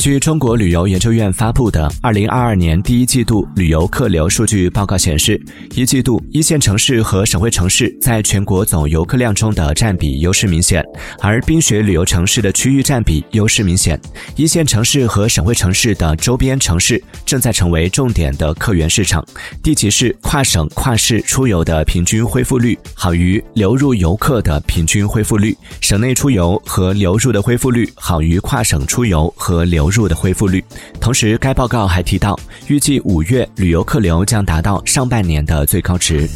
据中国旅游研究院发布的《二零二二年第一季度旅游客流数据报告》显示，一季度一线城市和省会城市在全国总游客量中的占比优势明显，而冰雪旅游城市的区域占比优势明显。一线城市和省会城市的周边城市正在成为重点的客源市场。地级市跨省跨市出游的平均恢复率好于流入游客的平均恢复率，省内出游和流入的恢复率好于跨省出游和流。入的恢复率。同时，该报告还提到，预计五月旅游客流将达到上半年的最高值。